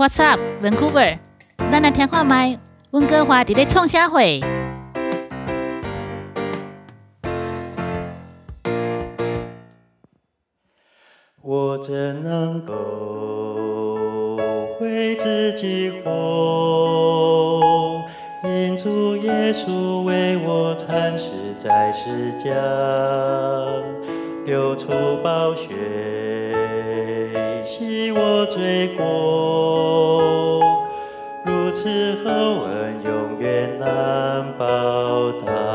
What's up, Vancouver？咱来听看麦，温哥华伫咧创啥会？我怎能够为自己活？因主耶稣为我惨死在世间，流出如此厚恩，永远难报答。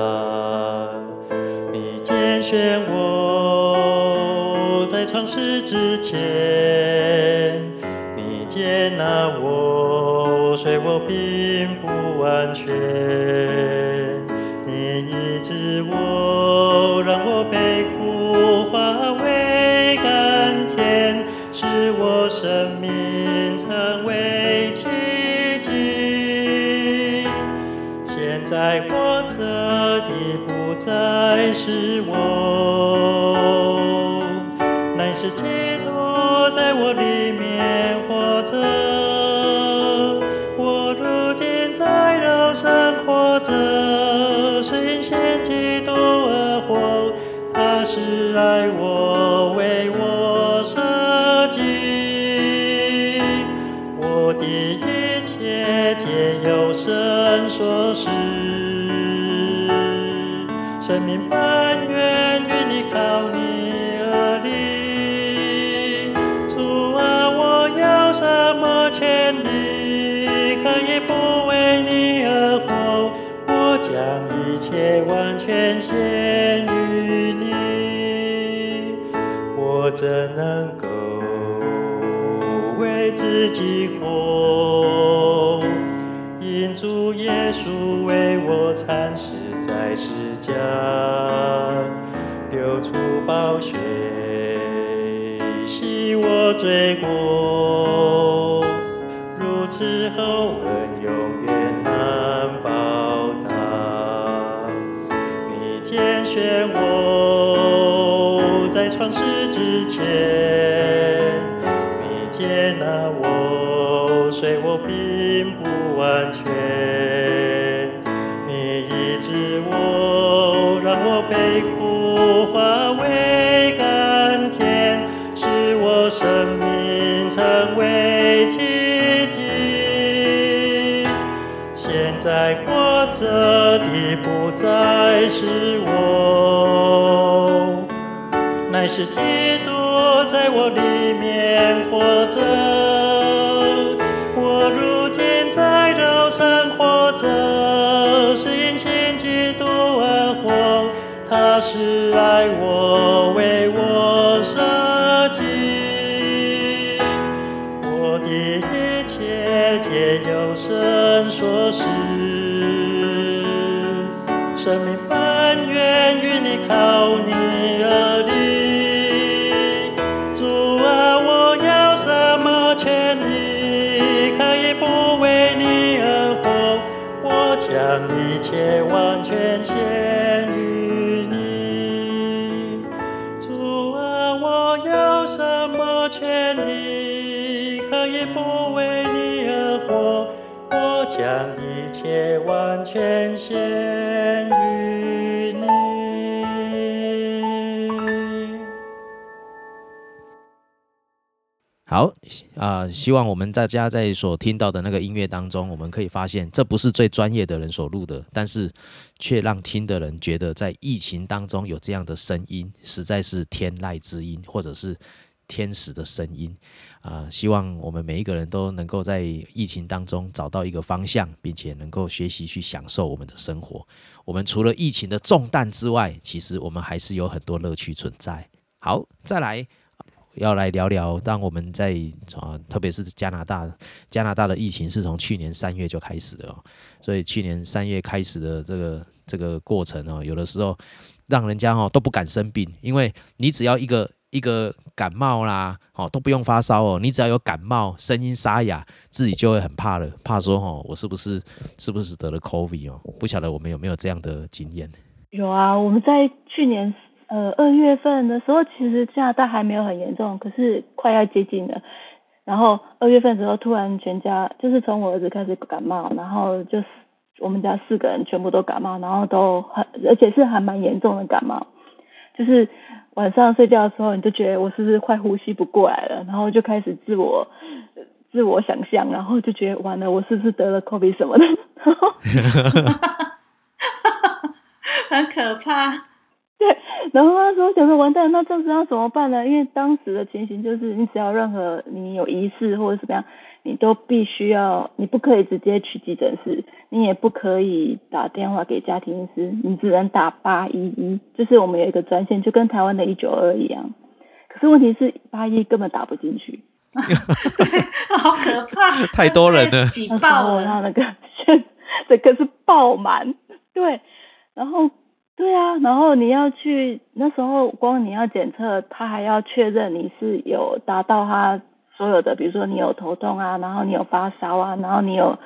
全献于你，我怎能够为自己活？因主耶稣为我惨死在世间，流出宝血，洗我罪过。如此厚拣选我在创世之前，你接纳我，虽我并不完全。你医治我，让我被苦化为甘甜，使我生命成为奇迹。现在活着的不再是是基督在我里面活着。将一切完全献好啊、希望我们大家在所听到的那个音乐当中，我们可以发现，这不是最专业的人所录的，但是却让听的人觉得，在疫情当中有这样的声音，实在是天籁之音，或者是天使的声音啊、希望我们每一个人都能够在疫情当中找到一个方向，并且能够学习去享受我们的生活。我们除了疫情的重担之外，其实我们还是有很多乐趣存在。好，再来。要来聊聊，当我们在啊，特别是加拿大，加拿大的疫情是从去年三月就开始的哦，所以去年三月开始的这个这个过程哦，有的时候让人家哦都不敢生病，因为你只要一个一个感冒啦，哦都不用发烧哦，你只要有感冒，声音沙哑，自己就会很怕了，怕说哦我是不是是不是得了 COVID 哦？不晓得我们有没有这样的经验？有啊，我们在去年呃二月份的时候，其实加拿大还没有很严重，可是快要接近了。然后二月份的时候突然全家就是从我儿子开始感冒，然后就是我们家四个人全部都感冒，然后都很而且是还蛮严重的感冒，就是晚上睡觉的时候你就觉得我是不是快呼吸不过来了，然后就开始自我自我想象，然后就觉得完了我是不是得了 COVID 什么的，然后 很可怕。对，然后那时候想说完蛋，那这样子要怎么办呢？因为当时的情形就是，你只要任何你有疑似或者怎么样，你都必须要，你不可以直接去急诊室，你也不可以打电话给家庭医师，你只能打八一一，就是我们有一个专线，就跟台湾的一九二一样。可是问题是八一根本打不进去，对好可怕，太多人了挤爆了。候他那个线整个是爆满，对，然后对啊，然后你要去那时候光你要检测，他还要确认你是有达到他所有的，比如说你有头痛啊，然后你有发烧啊，然后你有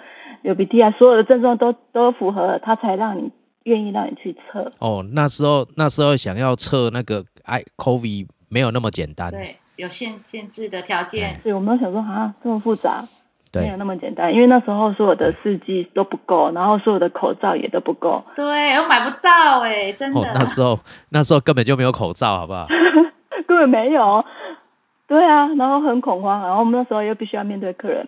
有鼻涕啊，所有的症状都都符合了，他才让你愿意让你去测。哦，那时候那时候想要测那个 i COVID 没有那么简单，对，有限限制的条件，所以我们都想说啊，这么复杂，没有，那么简单，因为那时候所有的试剂都不够，然后所有的口罩也都不够，对，我买不到哎、真的。哦，那时候那时候根本就没有口罩，好不好？根本没有。对啊，然后很恐慌，然后我们那时候又必须要面对客人，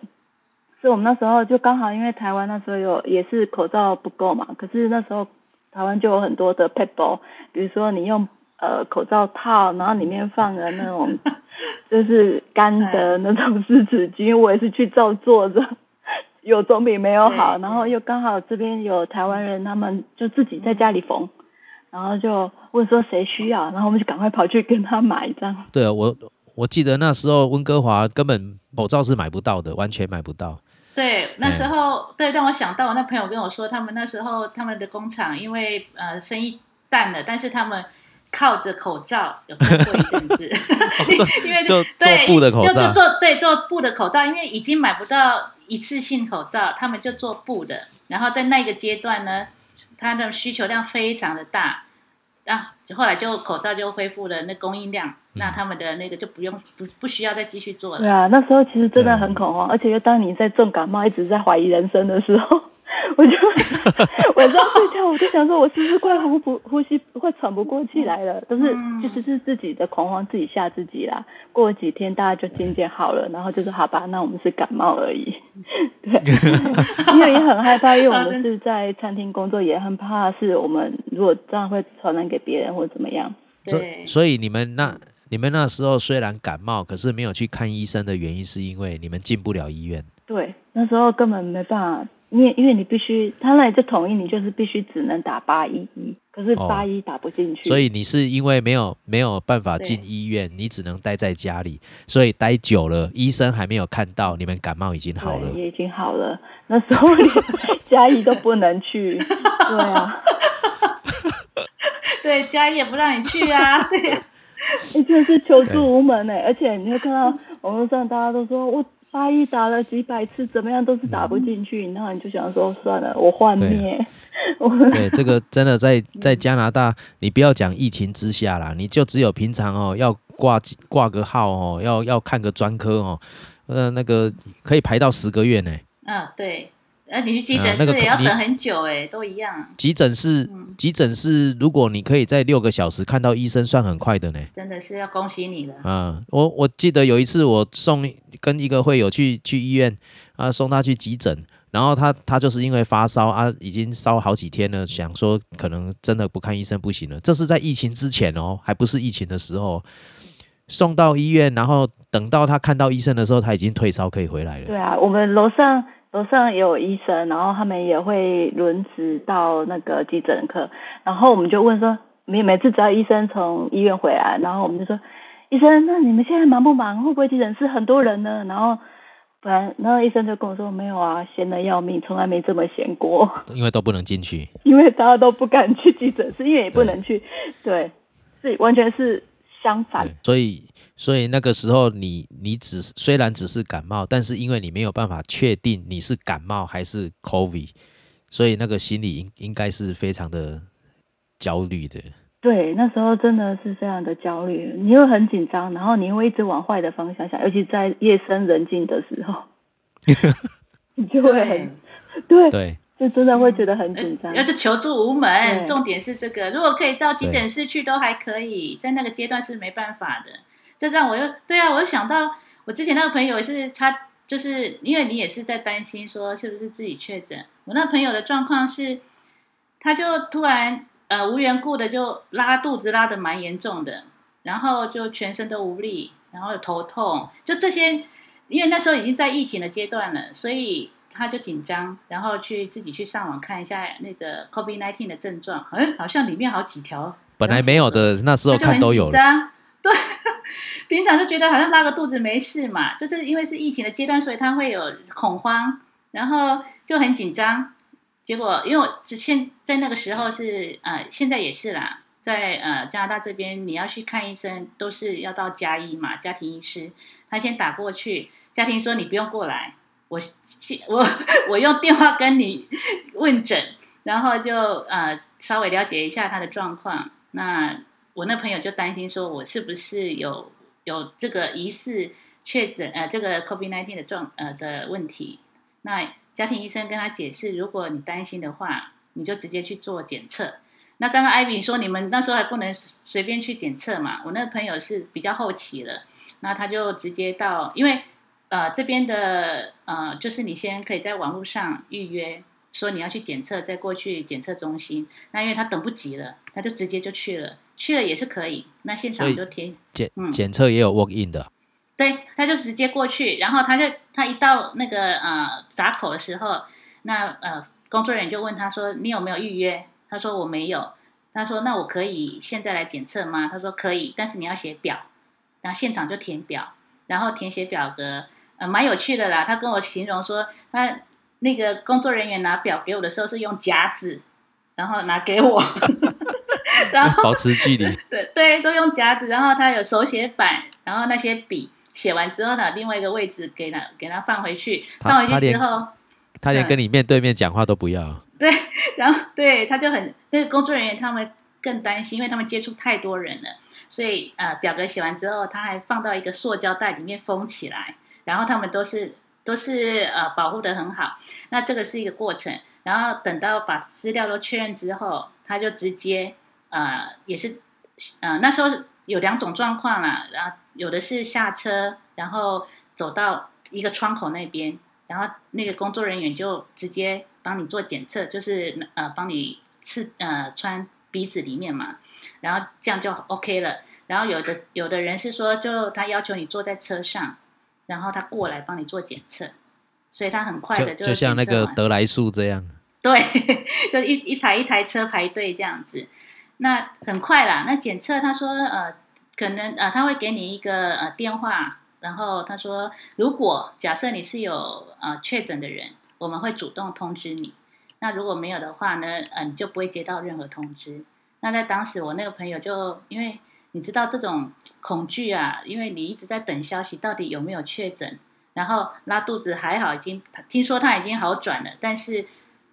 所以我们那时候就刚好因为台湾那时候有也是口罩不够嘛，可是那时候台湾就有很多的 p a p e 比如说你用呃口罩套，然后里面放了那种 就是干的那种湿纸巾，我也是去照做的，有总比没有好。然后又刚好这边有台湾人，他们就自己在家里缝，然后就问说谁需要，然后我们就赶快跑去跟他买这样。对啊，我我记得那时候温哥华根本口罩是买不到的，完全买不到。对，那时候、对让我想到我那朋友跟我说，他们那时候他们的工厂因为呃生意淡了，但是他们靠着口罩有撑过一阵子，因为就对做布的口罩。就就做对做布的口罩，因为已经买不到一次性口罩，他们就做布的。然后在那个阶段呢，它的需求量非常的大，啊，后来就口罩就恢复了那供应量，那他们的那个就不用不不需要再继续做了。对啊，那时候其实真的很恐慌，而且又当你在重感冒，一直在怀疑人生的时候，我就晚上睡觉，我就想说，我是不是快呼不呼吸快喘不过气来了？都是嗯其实是自己的恐慌，自己吓自己啦。过了几天，大家就渐渐好了，然后就说好吧，那我们是感冒而已。对，因为也很害怕，因为我们是在餐厅工作，也很怕是我们如果这样会传染给别人或怎么样。对，所以你们那你们那时候虽然感冒，可是没有去看医生的原因，是因为你们进不了医院。对，那时候根本没办法，因为因为你必须，他那里就同意你就是必须只能打八一一，可是哦。八一打不进去，所以你是因为没有没有办法进对医院，你只能待在家里，所以待久了，医生还没有看到你们感冒已经好了。对。也已经好了。那时候连嘉义都不能去，对啊，对，嘉义也不让你去啊，对，你真的是求助无门哎，而且你会看到网络上大家都说我八一打了几百次，怎么样都是打不进去，然后你就想说算了，我幻灭，我 对，这个真的在在加拿大，你不要讲疫情之下啦，你就只有平常哦，要挂挂个号哦，要要看个专科哦，呃，那个可以排到十个月呢。嗯，对，呃，你去急诊室也要等很久哎，都一样，急诊室，急诊室，如果你可以在六个小时看到医生，算很快的呢。真的是要恭喜你了。啊，我我记得有一次我送跟一个会友去去医院啊，送他去急诊，然后他他就是因为发烧啊，已经烧好几天了，想说可能真的不看医生不行了。这是在疫情之前哦，还不是疫情的时候，送到医院，然后等到他看到医生的时候，他已经退烧可以回来了。对啊，我们楼上楼上也有医生，然后他们也会轮值到那个急诊科，然后我们就问说，每每次只要医生从医院回来，然后我们就说，医生，那你们现在忙不忙？会不会急诊室很多人呢？然后不然，然后医生就跟我说，没有啊，闲的要命，从来没这么闲过，因为都不能进去。因为大家都不敢去急诊室，因为也不能去，对，是完全是相反，所以所以那个时候你你只是虽然只是感冒，但是因为你没有办法确定你是感冒还是 COVID，所以那个心里应应该是非常的焦虑的。对，那时候真的是非常的焦虑，你又很紧张，然后你会一直往坏的方向想，尤其在夜深人静的时候，你就会很对，对，就真的会觉得很紧张。要是求助无门，重点是这个。如果可以到急诊室去，都还可以，在那个阶段是没办法的。这让我又对啊，我又想到我之前那个朋友也是他，就是因为你也是在担心说是不是自己确诊。我那朋友的状况是，他就突然呃无缘故的就拉肚子，拉的蛮严重的，然后就全身都无力，然后有头痛，就这些。因为那时候已经在疫情的阶段了，所以他就紧张，然后去自己去上网看一下那个 COVID nineteen 的症状，哎，好像里面好几条本来没有的，那时候看都有。对，平常就觉得好像拉个肚子没事嘛，就是因为是疫情的阶段，所以他会有恐慌，然后就很紧张。结果因为我只现在那个时候是呃，现在也是啦，在呃加拿大这边你要去看医生，都是要到家医嘛，家庭医师，他先打过去，家庭说你不用过来，我我 我用电话跟你 问诊，然后就呃稍微了解一下他的状况。那我那朋友就担心说，我是不是有有这个疑似确诊呃这个 COVID nineteen 的状呃的问题？那家庭医生跟他解释，如果你担心的话，你就直接去做检测。那刚刚艾比说你们那时候还不能随便去检测嘛？我那个朋友是比较后期了，那他就直接到，因为呃这边的呃就是你先可以在网络上预约，说你要去检测，再过去检测中心。那因为他等不及了，他就直接就去了，去了也是可以。那现场就填检嗯检测也有 walk in 的，对，他就直接过去，然后他就他一到那个呃闸口的时候，那呃工作人员就问他说：“你有没有预约？”他说：“我没有。”他说：“那我可以现在来检测吗？”他说：“可以，但是你要写表。”然后现场就填表，然后填写表格，呃，蛮有趣的啦。他跟我形容说，他那个工作人员拿表给我的时候是用夹子，然后拿给我，然后保持距离。对对，都用夹子，然后他有手写板，然后那些笔写完之后呢，另外一个位置给他给他放回去，放回去之后，他连跟你面对面讲话都不要。对，然后对他就很那个工作人员他们更担心，因为他们接触太多人了，所以呃表格写完之后，他还放到一个塑胶袋里面封起来，然后他们都是都是呃保护的很好。那这个是一个过程，然后等到把资料都确认之后，他就直接呃也是呃那时候有两种状况啦，然后有的是下车，然后走到一个窗口那边，然后那个工作人员就直接帮你做检测，就是呃帮你刺呃穿鼻子里面嘛，然后这样就 OK 了。然后有的有的人是说，就他要求你坐在车上，然后他过来帮你做检测，所以他很快的就就像那个德莱树这样，对，就一一台一台车排队这样子，那很快啦。那检测他说呃，可能呃他会给你一个呃电话，然后他说如果假设你是有呃确诊的人，我们会主动通知你。那如果没有的话呢，呃你就不会接到任何通知。那在当时我那个朋友就因为你知道这种恐惧啊，因为你一直在等消息，到底有没有确诊，然后拉肚子还好，已经听说他已经好转了，但是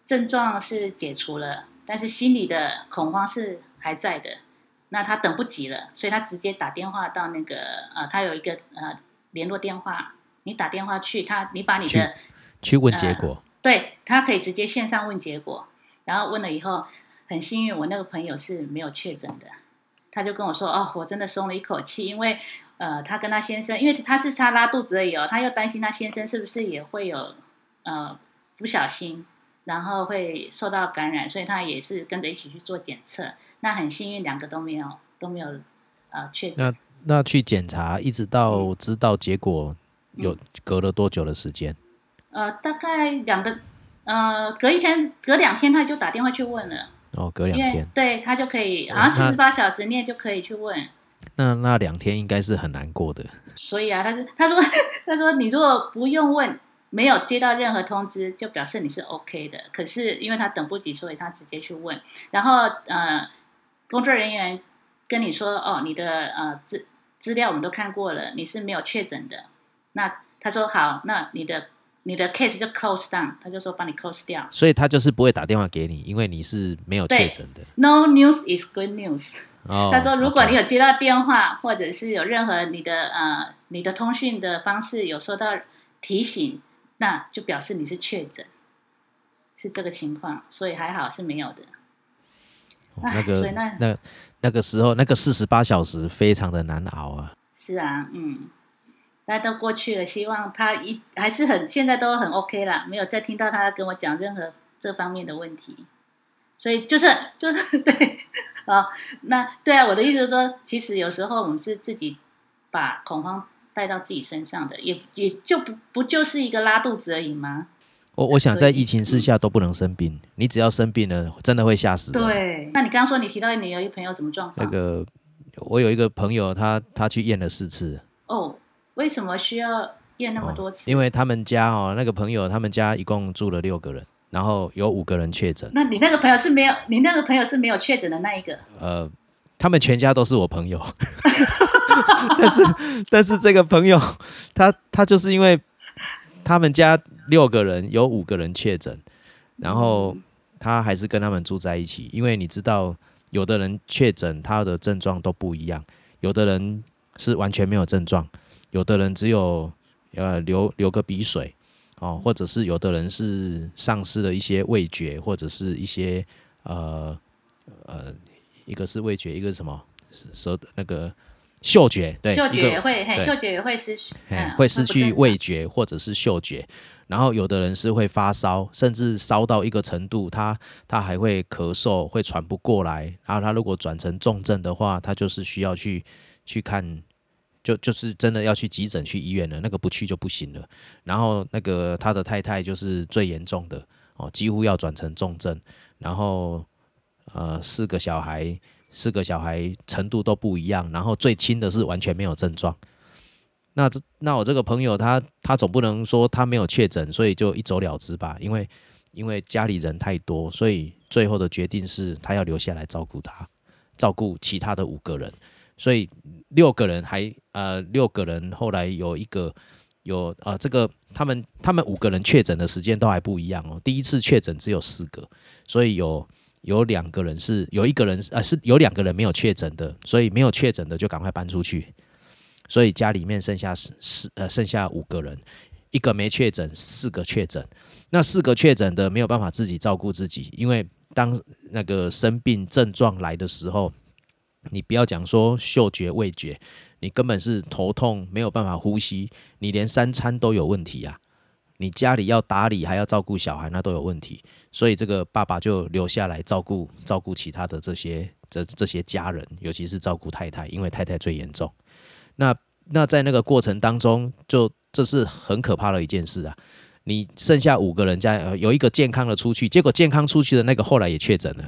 症状是解除了，但是心里的恐慌是还在的。那他等不及了，所以他直接打电话到那个呃，他有一个呃联络电话，你打电话去他，你把你的去问结果。对他可以直接线上问结果，然后问了以后，很幸运我那个朋友是没有确诊的，他就跟我说哦，我真的松了一口气，因为呃，他跟他先生，因为他是他拉肚子而已哦，他又担心他先生是不是也会有呃不小心，然后会受到感染，所以他也是跟着一起去做检测。那很幸运，两个都没有都没有呃确诊。那那去检查，一直到知道结果，有嗯隔了多久的时间？呃，大概两个呃隔一天隔两天他就打电话去问了。哦，隔两天。对他就可以，哦好像四十八小时内就可以去问。那那两天应该是很难过的。所以啊，他就他说他说你如果不用问，没有接到任何通知，就表示你是 OK 的。可是因为他等不及，所以他直接去问。然后呃，工作人员跟你说哦，你的呃资资料我们都看过了，你是没有确诊的。那他说好，那你的你的 case 就 close down，他就说帮你 close 掉。所以他就是不会打电话给你，因为你是没有确诊的。No news is good news。哦，他说，如果你有接到电话，或者是有任何你的呃你的通讯的方式有收到提醒，那就表示你是确诊，是这个情况，所以还好是没有的。那个那那那个时候那个四十八小时非常的难熬啊。是啊，嗯，大家都过去了，希望他一还是很现在都很 OK 啦，没有再听到他跟我讲任何这方面的问题，所以就是就是 对啊，那对啊，我的意思是说，其实有时候我们是自己把恐慌带到自己身上的，也也就不不就是一个拉肚子而已吗？我我想在疫情之下都不能生病，你只要生病了，真的会吓死。对，那你刚刚说你提到你有一朋友什么状况？那个我有一个朋友，他他去验了四次，哦，为什么需要验那么多次？因为他们家哦，那个朋友他们家一共住了六个人，然后有五个人确诊，那你那个朋友是没有，你那个朋友是没有确诊的那一个。呃，他们全家都是我朋友，但是但是这个朋友他他就是因为他们家六个人有五个人确诊，然后他还是跟他们住在一起，因为你知道有的人确诊他的症状都不一样，有的人是完全没有症状，有的人只有呃流流个鼻水哦，或者是有的人是丧失了一些味觉，或者是一些呃呃一个是味觉，一个是什么舌那个嗅觉，对，嗅觉也会，嘿，嗅觉也会失去，会失去味觉或者是嗅觉，然后有的人是会发烧，甚至烧到一个程度，他他还会咳嗽，会喘不过来。然后他如果转成重症的话，他就是需要去去看，就就是真的要去急诊去医院了，那个不去就不行了。然后那个他的太太就是最严重的哦，几乎要转成重症，然后呃四个小孩。四个小孩程度都不一样，然后最轻的是完全没有症状。那这那我这个朋友他他总不能说他没有确诊，所以就一走了之吧？因为因为家里人太多，所以最后的决定是他要留下来照顾他，照顾其他的五个人。所以六个人还呃六个人后来有一个有呃这个他们他们五个人确诊的时间都还不一样哦。第一次确诊只有四个，所以有有两个人是有一个人是呃是有两个人没有确诊的，所以没有确诊的就赶快搬出去。所以家里面剩下四四呃剩下五个人，一个没确诊，四个确诊。那四个确诊的没有办法自己照顾自己，因为当那个生病症状来的时候，你不要讲说嗅觉、味觉，你根本是头痛，没有办法呼吸，你连三餐都有问题啊！你家里要打理，还要照顾小孩，那都有问题。所以这个爸爸就留下来照顾照顾其他的这些这这些家人，尤其是照顾太太，因为太太最严重。那那在那个过程当中，就这是很可怕的一件事啊！你剩下五个人家，呃，有一个健康的出去，结果健康出去的那个后来也确诊了。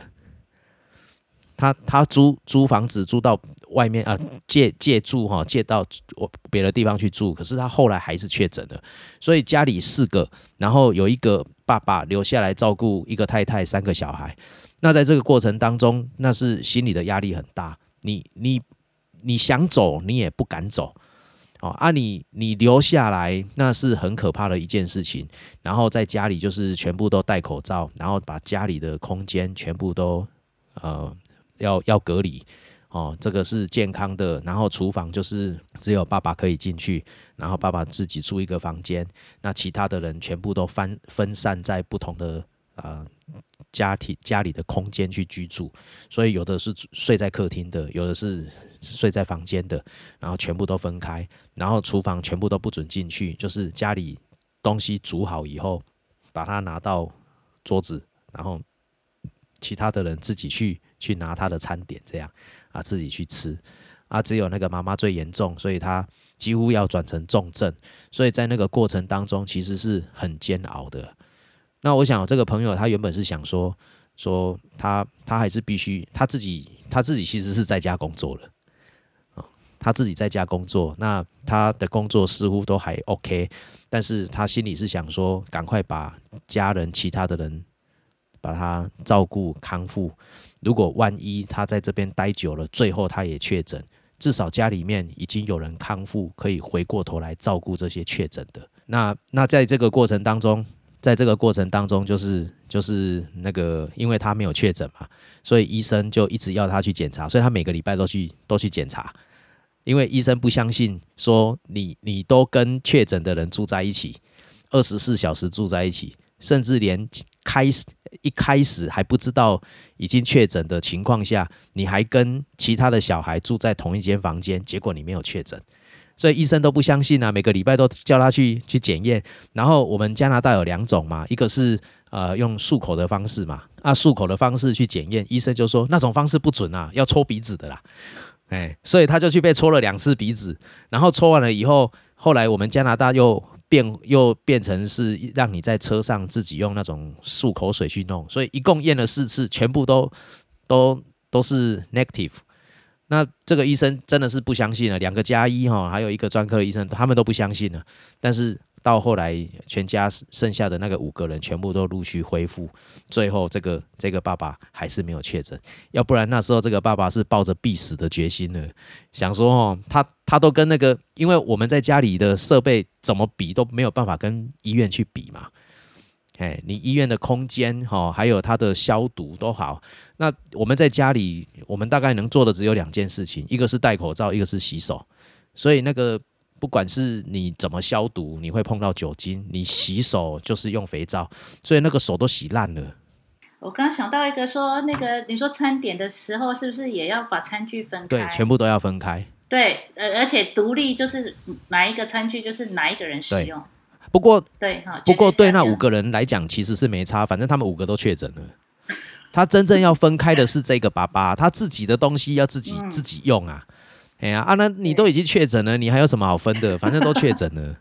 他他租租房子租到外面啊、借借住哈、借到我别的地方去住，可是他后来还是确诊了，所以家里四个，然后有一个爸爸留下来照顾一个太太三个小孩。那在这个过程当中，那是心理的压力很大。你你你想走，你也不敢走。哦啊你，你留下来那是很可怕的一件事情。然后在家里就是全部都戴口罩，然后把家里的空间全部都呃要要隔离。哦，这个是健康的。然后厨房就是只有爸爸可以进去，然后爸爸自己住一个房间，那其他的人全部都分分散在不同的呃家庭家里的空间去居住。所以有的是睡在客厅的，有的是睡在房间的，然后全部都分开，然后厨房全部都不准进去，就是家里东西煮好以后，把它拿到桌子，然后其他的人自己去去拿他的餐点，这样啊自己去吃啊。只有那个妈妈最严重，所以她几乎要转成重症，所以在那个过程当中其实是很煎熬的。那我想这个朋友他原本是想说说他他还是必须他自己他自己其实是在家工作了。他自己在家工作，那他的工作似乎都还 OK，但是他心里是想说，赶快把家人、其他的人把他照顾康复。如果万一他在这边待久了，最后他也确诊，至少家里面已经有人康复，可以回过头来照顾这些确诊的。那那在这个过程当中，在这个过程当中，就是就是那个，因为他没有确诊嘛，所以医生就一直要他去检查，所以他每个礼拜都去都去检查，因为医生不相信说你你都跟确诊的人住在一起，二十四小时住在一起，甚至连开始一开始还不知道已经确诊的情况下，你还跟其他的小孩住在同一间房间，结果你没有确诊。所以医生都不相信啊，每个礼拜都叫他去去检验。然后我们加拿大有两种嘛，一个是呃用漱口的方式嘛，啊漱口的方式去检验，医生就说那种方式不准啊，要抽鼻子的啦。哎，所以他就去被抽了两次鼻子，然后抽完了以后，后来我们加拿大又变又变成是让你在车上自己用那种漱口水去弄，所以一共验了四次，全部都都都是 negative。那这个医生真的是不相信了，两个加一哈，还有一个专科的医生，他们都不相信了。但是到后来，全家剩下的那个五个人全部都陆续恢复，最后这个这个爸爸还是没有确诊。要不然那时候这个爸爸是抱着必死的决心呢，想说哦，他他都跟那个，因为我们在家里的设备怎么比都没有办法跟医院去比嘛。哎，你医院的空间哈，还有它的消毒都好。那我们在家里，我们大概能做的只有两件事情，一个是戴口罩，一个是洗手。所以那个不管是你怎么消毒，你会碰到酒精；你洗手就是用肥皂，所以那个手都洗烂了。我刚刚想到一个，说那个你说餐点的时候，是不是也要把餐具分开？对，全部都要分开。对，呃，而且独立就是哪一个餐具就是哪一个人使用。不过，对哈，不过对那五个人来讲，其实是没差，反正他们五个都确诊了。他真正要分开的是这个爸爸，他自己的东西要自己自己用啊。哎呀，啊，那你都已经确诊了，你还有什么好分的？反正都确诊了。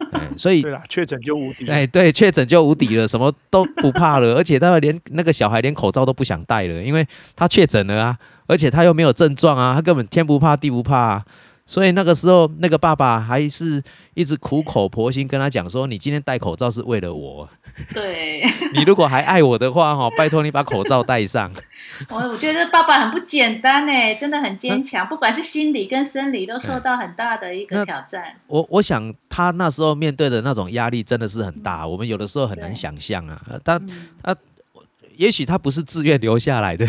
哎，所以对啦，确诊就无敌。哎，对，确诊就无敌了，什么都不怕了，而且他连那个小孩连口罩都不想戴了，因为他确诊了啊，而且他又没有症状啊，他根本天不怕地不怕。啊。所以那个时候，那个爸爸还是一直苦口婆心跟他讲说：“你今天戴口罩是为了我。对，你如果还爱我的话，哈，拜托你把口罩戴上。”我我觉得爸爸很不简单呢，真的很坚强，不管是心理跟生理都受到很大的一个挑战。我我想他那时候面对的那种压力真的是很大，我们有的时候很难想象啊。他他也许他不是自愿留下来的。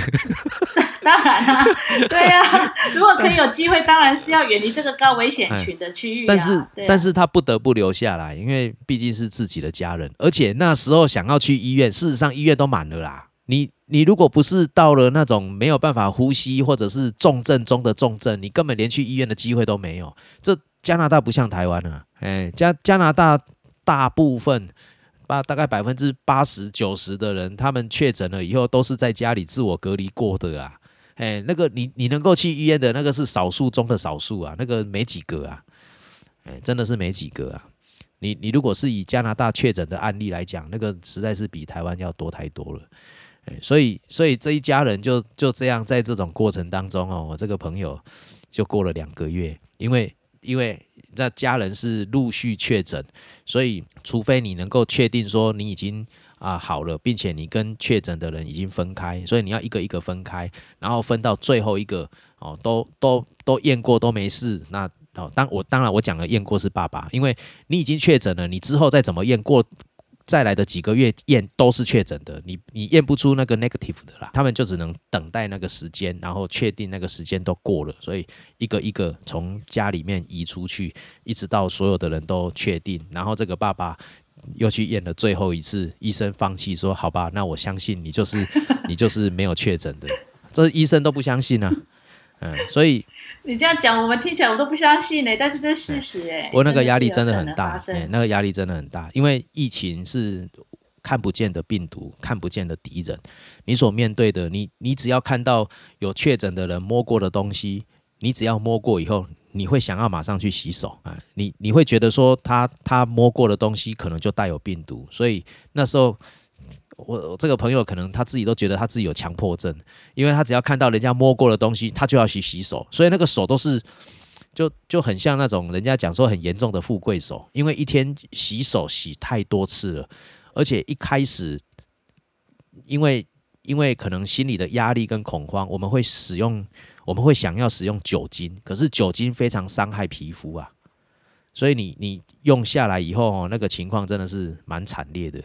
当然啦，对呀，如果可以有机会，当然是要远离这个高危险群的区域。但是，但是他不得不留下来，因为毕竟是自己的家人，而且那时候想要去医院，事实上医院都满了啦。你，你如果不是到了那种没有办法呼吸，或者是重症中的重症，你根本连去医院的机会都没有。这加拿大不像台湾啊，哎，加加拿大大部分，八大概百分之八十九十的人，他们确诊了以后，都是在家里自我隔离过的啊。哎，那个你你能够去医院的那个是少数中的少数啊，那个没几个啊，哎，真的是没几个啊。你你如果是以加拿大确诊的案例来讲，那个实在是比台湾要多太多了。哎，所以所以这一家人就就这样在这种过程当中哦，我这个朋友就过了两个月，因为因为那家人是陆续确诊，所以除非你能够确定说你已经。啊，好了，并且你跟确诊的人已经分开，所以你要一个一个分开，然后分到最后一个哦，都都都验过都没事。那哦，当我当然我讲的验过是爸爸，因为你已经确诊了，你之后再怎么验过，再来的几个月验都是确诊的，你你验不出那个 negative 的啦，他们就只能等待那个时间，然后确定那个时间都过了，所以一个一个从家里面移出去，一直到所有的人都确定，然后这个爸爸。又去验了最后一次，医生放弃说：“好吧，那我相信你就是 你就是没有确诊的。”这医生都不相信啊，嗯，所以你这样讲，我们听起来我都不相信呢。但是这是事实哎，不过那个压力真的很大，哎，那个压力真的很大，因为疫情是看不见的病毒，看不见的敌人。你所面对的，你你只要看到有确诊的人摸过的东西，你只要摸过以后。你会想要马上去洗手啊？你你会觉得说他他摸过的东西可能就带有病毒，所以那时候我这个朋友可能他自己都觉得他自己有强迫症，因为他只要看到人家摸过的东西，他就要去洗手，所以那个手都是就就很像那种人家讲说很严重的富贵手，因为一天洗手洗太多次了，而且一开始因为因为可能心里的压力跟恐慌，我们会使用。我们会想要使用酒精，可是酒精非常伤害皮肤啊，所以你你用下来以后哦，那个情况真的是蛮惨烈的，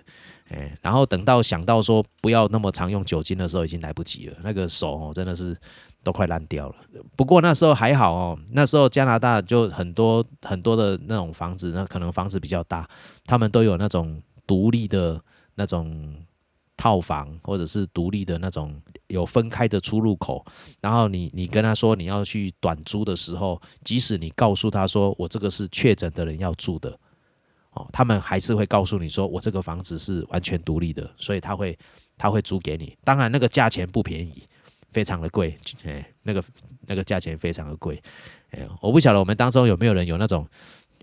哎，然后等到想到说不要那么常用酒精的时候，已经来不及了，那个手哦真的是都快烂掉了。不过那时候还好哦，那时候加拿大就很多很多的那种房子，那可能房子比较大，他们都有那种独立的那种。套房或者是独立的那种有分开的出入口，然后你你跟他说你要去短租的时候，即使你告诉他说我这个是确诊的人要住的，哦，他们还是会告诉你说我这个房子是完全独立的，所以他会他会租给你。当然那个价钱不便宜，非常的贵，哎，那个那个价钱非常的贵，哎，我不晓得我们当中有没有人有那种。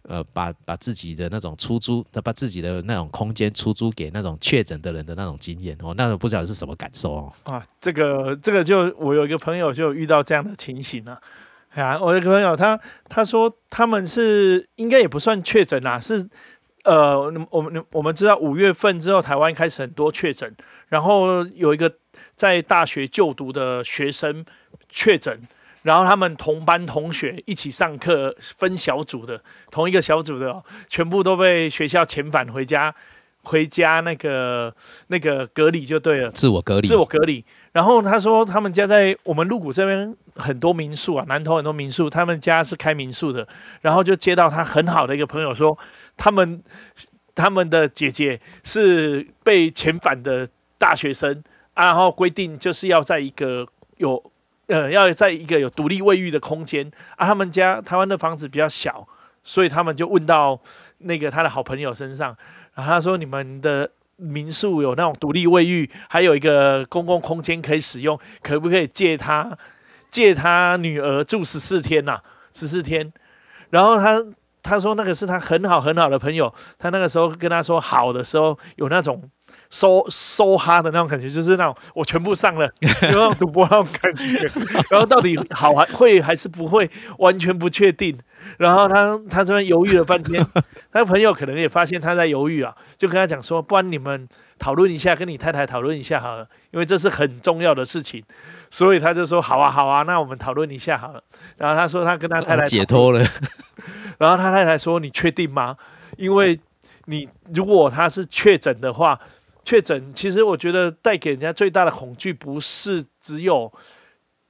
呃，把把自己的那种出租，把自己的那种空间出租给那种确诊的人的那种经验哦，那种不知道是什么感受哦。啊，这个这个就我有一个朋友就遇到这样的情形了。啊，我有个朋友他他说他们是应该也不算确诊啦，是呃，我们我们知道五月份之后台湾开始很多确诊，然后有一个在大学就读的学生确诊。然后他们同班同学一起上课，分小组的，同一个小组的，全部都被学校遣返回家，回家那个那个隔离就对了，自我隔离，自我隔离。然后他说，他们家在我们鹿谷这边很多民宿啊，南投很多民宿，他们家是开民宿的。然后就接到他很好的一个朋友说，他们他们的姐姐是被遣返的大学生，然后规定就是要在一个有。呃，要在一个有独立卫浴的空间啊。他们家台湾的房子比较小，所以他们就问到那个他的好朋友身上，然后他说：“你们的民宿有那种独立卫浴，还有一个公共空间可以使用，可不可以借他借他女儿住十四天呐？十四天。”然后他他说那个是他很好很好的朋友，他那个时候跟他说好的时候有那种。收收哈的那种感觉，就是那种我全部上了，有那种赌博那种感觉。然后到底好还会还是不会，完全不确定。然后他他这边犹豫了半天，他朋友可能也发现他在犹豫啊，就跟他讲说：，不然你们讨论一下，跟你太太讨论一下好了，因为这是很重要的事情。所以他就说：好啊，好啊，那我们讨论一下好了。然后他说他跟他太太解脱了。然后他太太说：你确定吗？因为你如果他是确诊的话。确诊，其实我觉得带给人家最大的恐惧，不是只有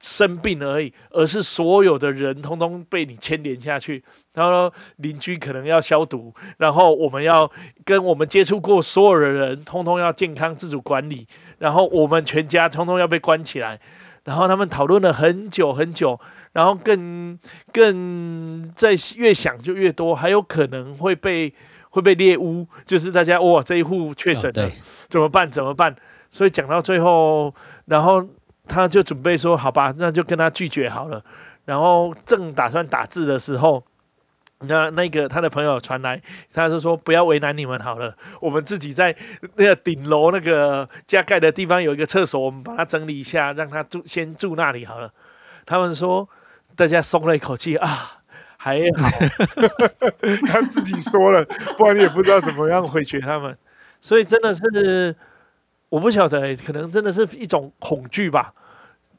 生病而已，而是所有的人通通被你牵连下去。然后邻居可能要消毒，然后我们要跟我们接触过所有的人，通通要健康自主管理，然后我们全家通通要被关起来。然后他们讨论了很久很久，然后更更在越想就越多，还有可能会被。会被猎污，就是大家哇，这一户确诊了，怎么办？怎么办？所以讲到最后，然后他就准备说：“好吧，那就跟他拒绝好了。”然后正打算打字的时候，那那个他的朋友传来，他就说：“不要为难你们好了，我们自己在那个顶楼那个加盖的地方有一个厕所，我们把它整理一下，让他住先住那里好了。”他们说，大家松了一口气啊。还好，他自己说了，不然你也不知道怎么样回绝他们。所以真的是，我不晓得，可能真的是一种恐惧吧。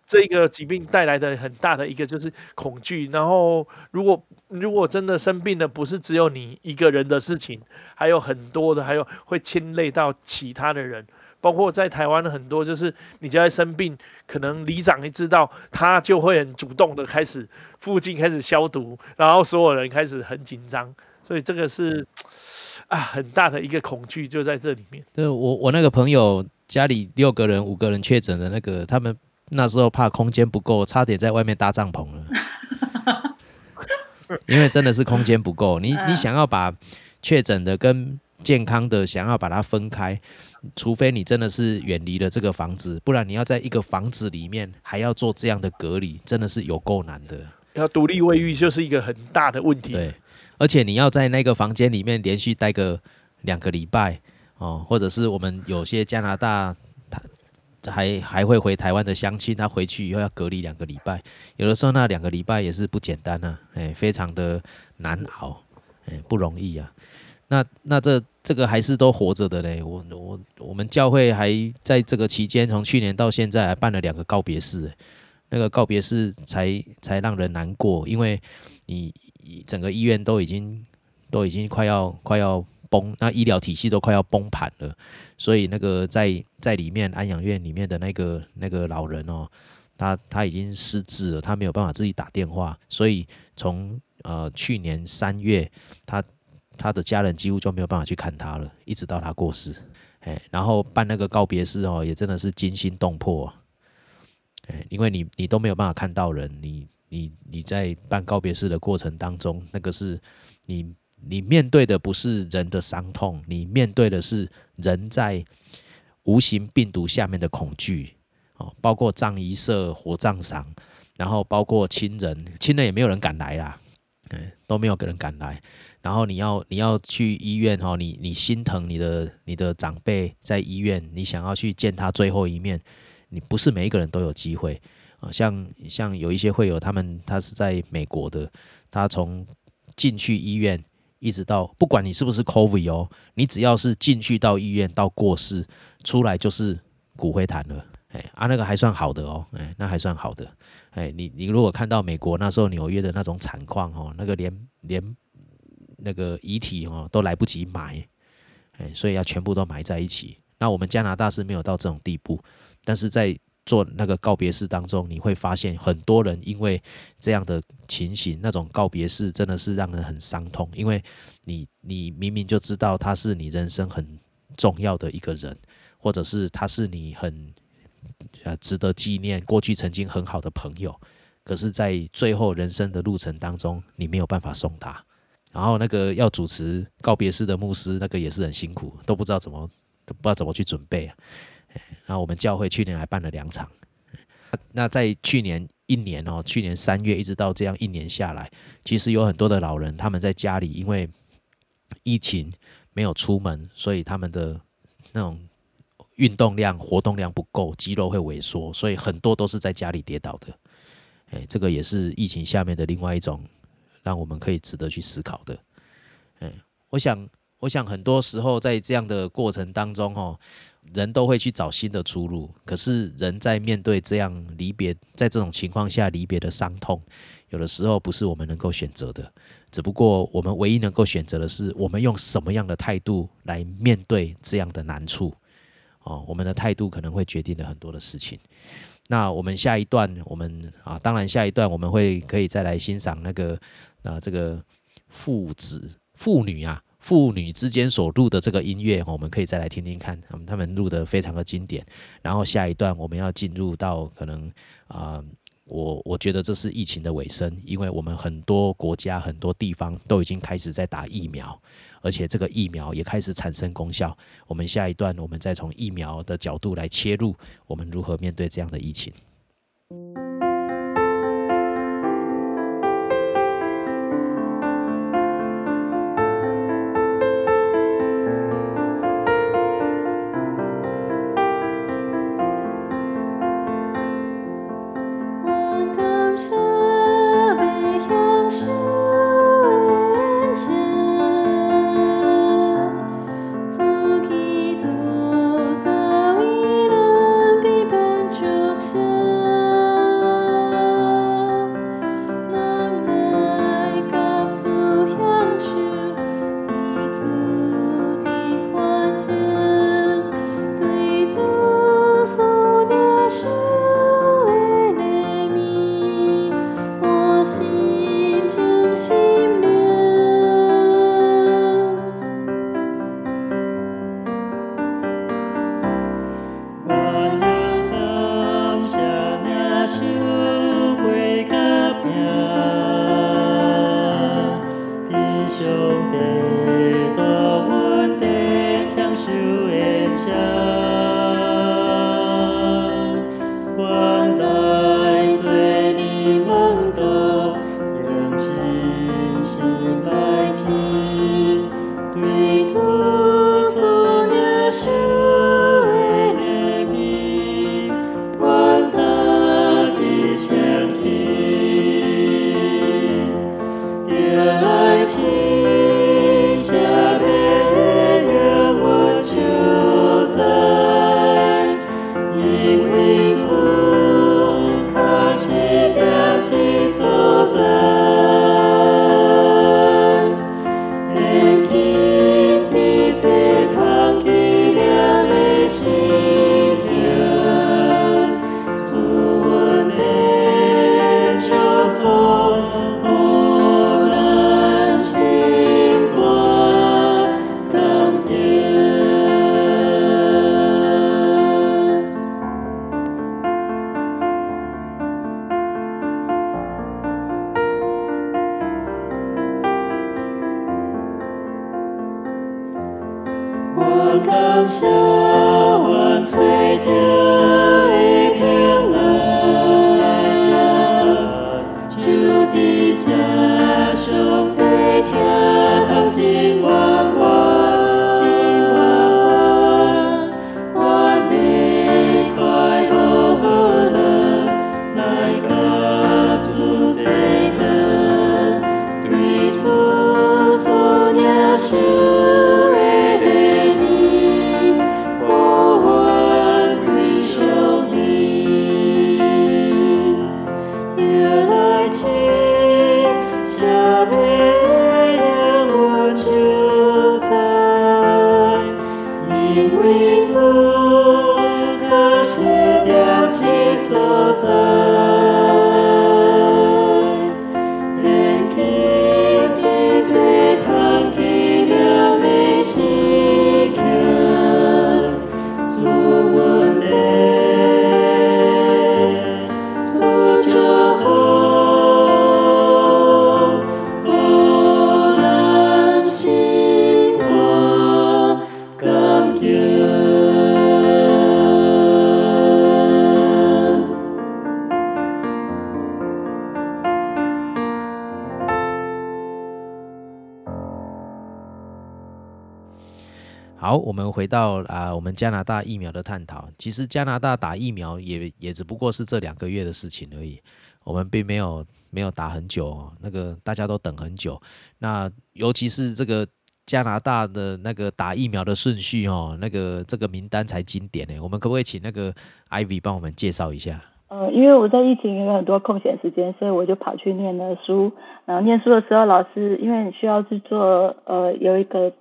这个疾病带来的很大的一个就是恐惧。然后，如果如果真的生病了，不是只有你一个人的事情，还有很多的，还有会牵累到其他的人。包括在台湾的很多，就是你家生病，可能里长一知道，他就会很主动的开始附近开始消毒，然后所有人开始很紧张，所以这个是啊很大的一个恐惧就在这里面。对我我那个朋友家里六个人五个人确诊的那个，他们那时候怕空间不够，差点在外面搭帐篷了，因为真的是空间不够，你你想要把确诊的跟健康的想要把它分开。除非你真的是远离了这个房子，不然你要在一个房子里面还要做这样的隔离，真的是有够难的。要独立卫浴就是一个很大的问题。对，而且你要在那个房间里面连续待个两个礼拜哦，或者是我们有些加拿大他还还会回台湾的乡亲，他回去以后要隔离两个礼拜，有的时候那两个礼拜也是不简单啊，哎，非常的难熬，哎，不容易啊。那那这这个还是都活着的嘞，我我我们教会还在这个期间，从去年到现在还办了两个告别式，那个告别式才才让人难过，因为你整个医院都已经都已经快要快要崩，那医疗体系都快要崩盘了，所以那个在在里面安养院里面的那个那个老人哦，他他已经失智了，他没有办法自己打电话，所以从呃去年三月，他他的家人几乎就没有办法去看他了，一直到他过世，哎，然后办那个告别式哦，也真的是惊心动魄，哎，因为你你都没有办法看到人，你。你你在办告别式的过程当中，那个是你你面对的不是人的伤痛，你面对的是人在无形病毒下面的恐惧哦，包括葬仪社、火葬场，然后包括亲人，亲人也没有人敢来啦，嗯，都没有个人敢来。然后你要你要去医院哈，你你心疼你的你的长辈在医院，你想要去见他最后一面，你不是每一个人都有机会。啊，像像有一些会有他们，他是在美国的，他从进去医院一直到，不管你是不是 COVID 哦，你只要是进去到医院到过世，出来就是骨灰坛了，哎啊，那个还算好的哦，哎，那还算好的，哎，你你如果看到美国那时候纽约的那种惨况哦，那个连连那个遗体哦都来不及埋，哎，所以要全部都埋在一起。那我们加拿大是没有到这种地步，但是在做那个告别式当中，你会发现很多人因为这样的情形，那种告别式真的是让人很伤痛。因为你你明明就知道他是你人生很重要的一个人，或者是他是你很呃值得纪念过去曾经很好的朋友，可是，在最后人生的路程当中，你没有办法送他。然后那个要主持告别式的牧师，那个也是很辛苦，都不知道怎么都不知道怎么去准备啊。然后我们教会去年还办了两场，那在去年一年哦，去年三月一直到这样一年下来，其实有很多的老人他们在家里，因为疫情没有出门，所以他们的那种运动量、活动量不够，肌肉会萎缩，所以很多都是在家里跌倒的。哎，这个也是疫情下面的另外一种让我们可以值得去思考的。嗯，我想，我想很多时候在这样的过程当中哦。人都会去找新的出路，可是人在面对这样离别，在这种情况下离别的伤痛，有的时候不是我们能够选择的。只不过我们唯一能够选择的是，我们用什么样的态度来面对这样的难处。哦，我们的态度可能会决定了很多的事情。那我们下一段，我们啊，当然下一段我们会可以再来欣赏那个啊，这个父子父女啊。父女之间所录的这个音乐，我们可以再来听听看，他们他们录的非常的经典。然后下一段我们要进入到可能啊，我我觉得这是疫情的尾声，因为我们很多国家很多地方都已经开始在打疫苗，而且这个疫苗也开始产生功效。我们下一段我们再从疫苗的角度来切入，我们如何面对这样的疫情。好，我们回到啊、我们加拿大疫苗的探讨。其实加拿大打疫苗也也只不过是这两个月的事情而已，我们并没有没有打很久、那个大家都等很久。那尤其是这个加拿大的那个打疫苗的顺序哦，那个这个名单才经典呢。我们可不可以请那个 Ivy 帮我们介绍一下？呃，因为我在疫情有很多空闲时间，所以我就跑去念了书。然后念书的时候，老师因为需要去做呃有一个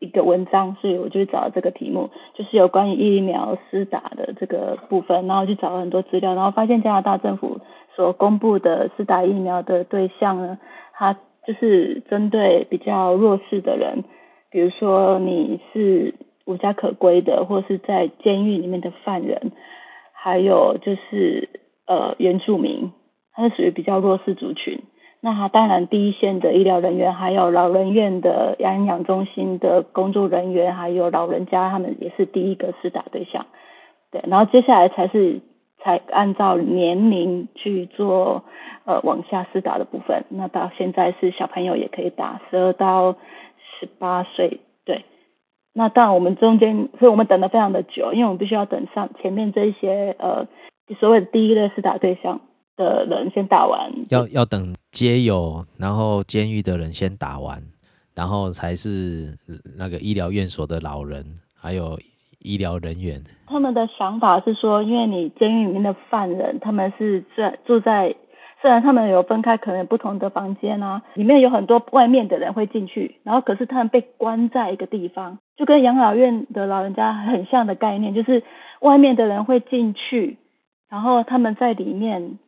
一个文章，所以我就找了这个题目，就是有关于疫苗施打的这个部分，然后去找了很多资料，然后发现加拿大政府所公布的施打疫苗的对象呢，它就是针对比较弱势的人，比如说你是无家可归的，或是在监狱里面的犯人。还有就是呃原住民，它是属于比较弱势族群。那它当然第一线的医疗人员，还有老人院的养养中心的工作人员，还有老人家，他们也是第一个施打对象。对，然后接下来才是才按照年龄去做呃往下施打的部分。那到现在是小朋友也可以打，十二到十八岁，对。那当然，我们中间，所以我们等的非常的久，因为我们必须要等上前面这一些呃所谓的第一类施打对象的人先打完，要要等街友，然后监狱的人先打完，然后才是那个医疗院所的老人，还有医疗人员。他们的想法是说，因为你监狱里面的犯人，他们是在住在，虽然他们有分开，可能有不同的房间啊，里面有很多外面的人会进去，然后可是他们被关在一个地方，就跟养老院的老人家很像的概念，就是外面的人会进去，然后他们在里面